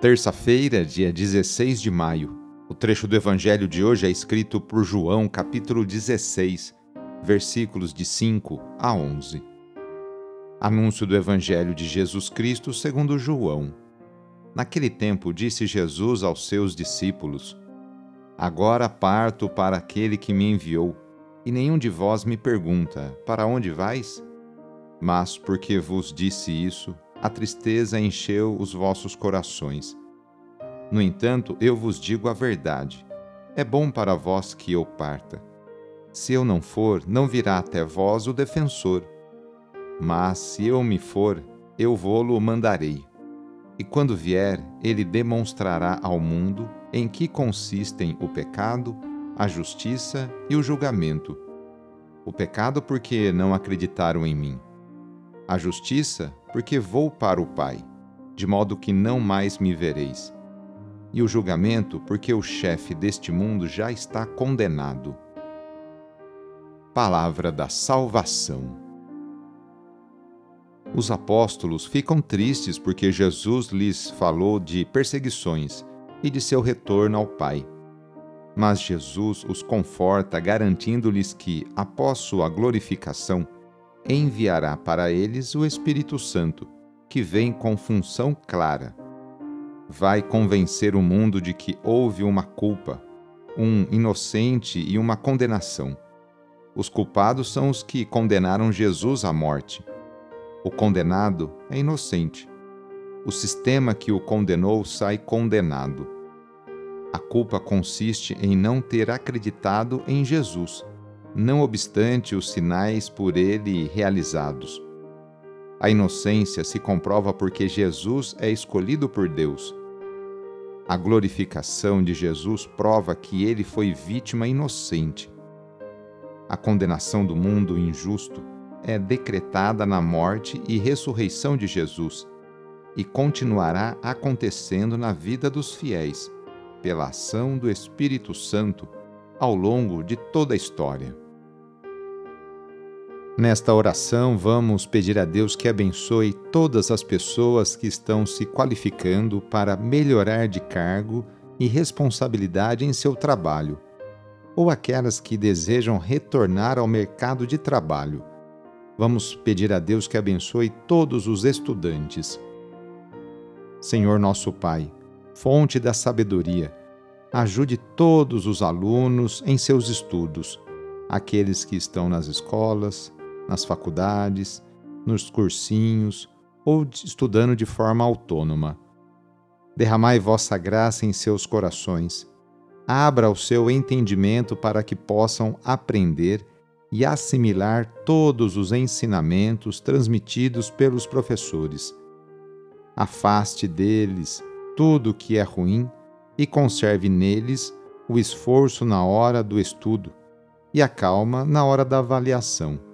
Terça-feira, dia 16 de maio. O trecho do evangelho de hoje é escrito por João, capítulo 16, versículos de 5 a 11. Anúncio do evangelho de Jesus Cristo segundo João. Naquele tempo disse Jesus aos seus discípulos: Agora parto para aquele que me enviou, e nenhum de vós me pergunta: Para onde vais? Mas porque vos disse isso, a tristeza encheu os vossos corações. No entanto, eu vos digo a verdade: é bom para vós que eu parta. Se eu não for, não virá até vós o defensor. Mas se eu me for, eu vou-lo mandarei. E quando vier, ele demonstrará ao mundo em que consistem o pecado, a justiça e o julgamento. O pecado, porque não acreditaram em mim. A justiça, porque vou para o Pai, de modo que não mais me vereis. E o julgamento, porque o chefe deste mundo já está condenado. Palavra da Salvação. Os apóstolos ficam tristes porque Jesus lhes falou de perseguições e de seu retorno ao Pai. Mas Jesus os conforta, garantindo-lhes que, após sua glorificação, enviará para eles o Espírito Santo, que vem com função clara. Vai convencer o mundo de que houve uma culpa, um inocente e uma condenação. Os culpados são os que condenaram Jesus à morte. O condenado é inocente. O sistema que o condenou sai condenado. A culpa consiste em não ter acreditado em Jesus não obstante os sinais por ele realizados. A inocência se comprova porque Jesus é escolhido por Deus. A glorificação de Jesus prova que ele foi vítima inocente. A condenação do mundo injusto é decretada na morte e ressurreição de Jesus e continuará acontecendo na vida dos fiéis, pela ação do Espírito Santo ao longo de toda a história. Nesta oração, vamos pedir a Deus que abençoe todas as pessoas que estão se qualificando para melhorar de cargo e responsabilidade em seu trabalho, ou aquelas que desejam retornar ao mercado de trabalho. Vamos pedir a Deus que abençoe todos os estudantes. Senhor nosso Pai, fonte da sabedoria, ajude todos os alunos em seus estudos, aqueles que estão nas escolas, nas faculdades, nos cursinhos ou estudando de forma autônoma. Derramai vossa graça em seus corações. Abra o seu entendimento para que possam aprender e assimilar todos os ensinamentos transmitidos pelos professores. Afaste deles tudo o que é ruim e conserve neles o esforço na hora do estudo e a calma na hora da avaliação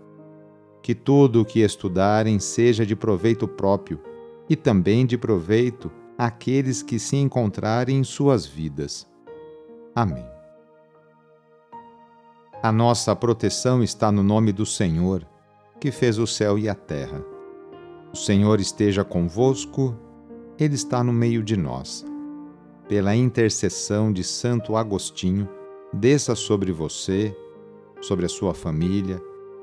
que tudo o que estudarem seja de proveito próprio e também de proveito àqueles que se encontrarem em suas vidas. Amém. A nossa proteção está no nome do Senhor, que fez o céu e a terra. O Senhor esteja convosco, Ele está no meio de nós. Pela intercessão de Santo Agostinho, desça sobre você, sobre a sua família,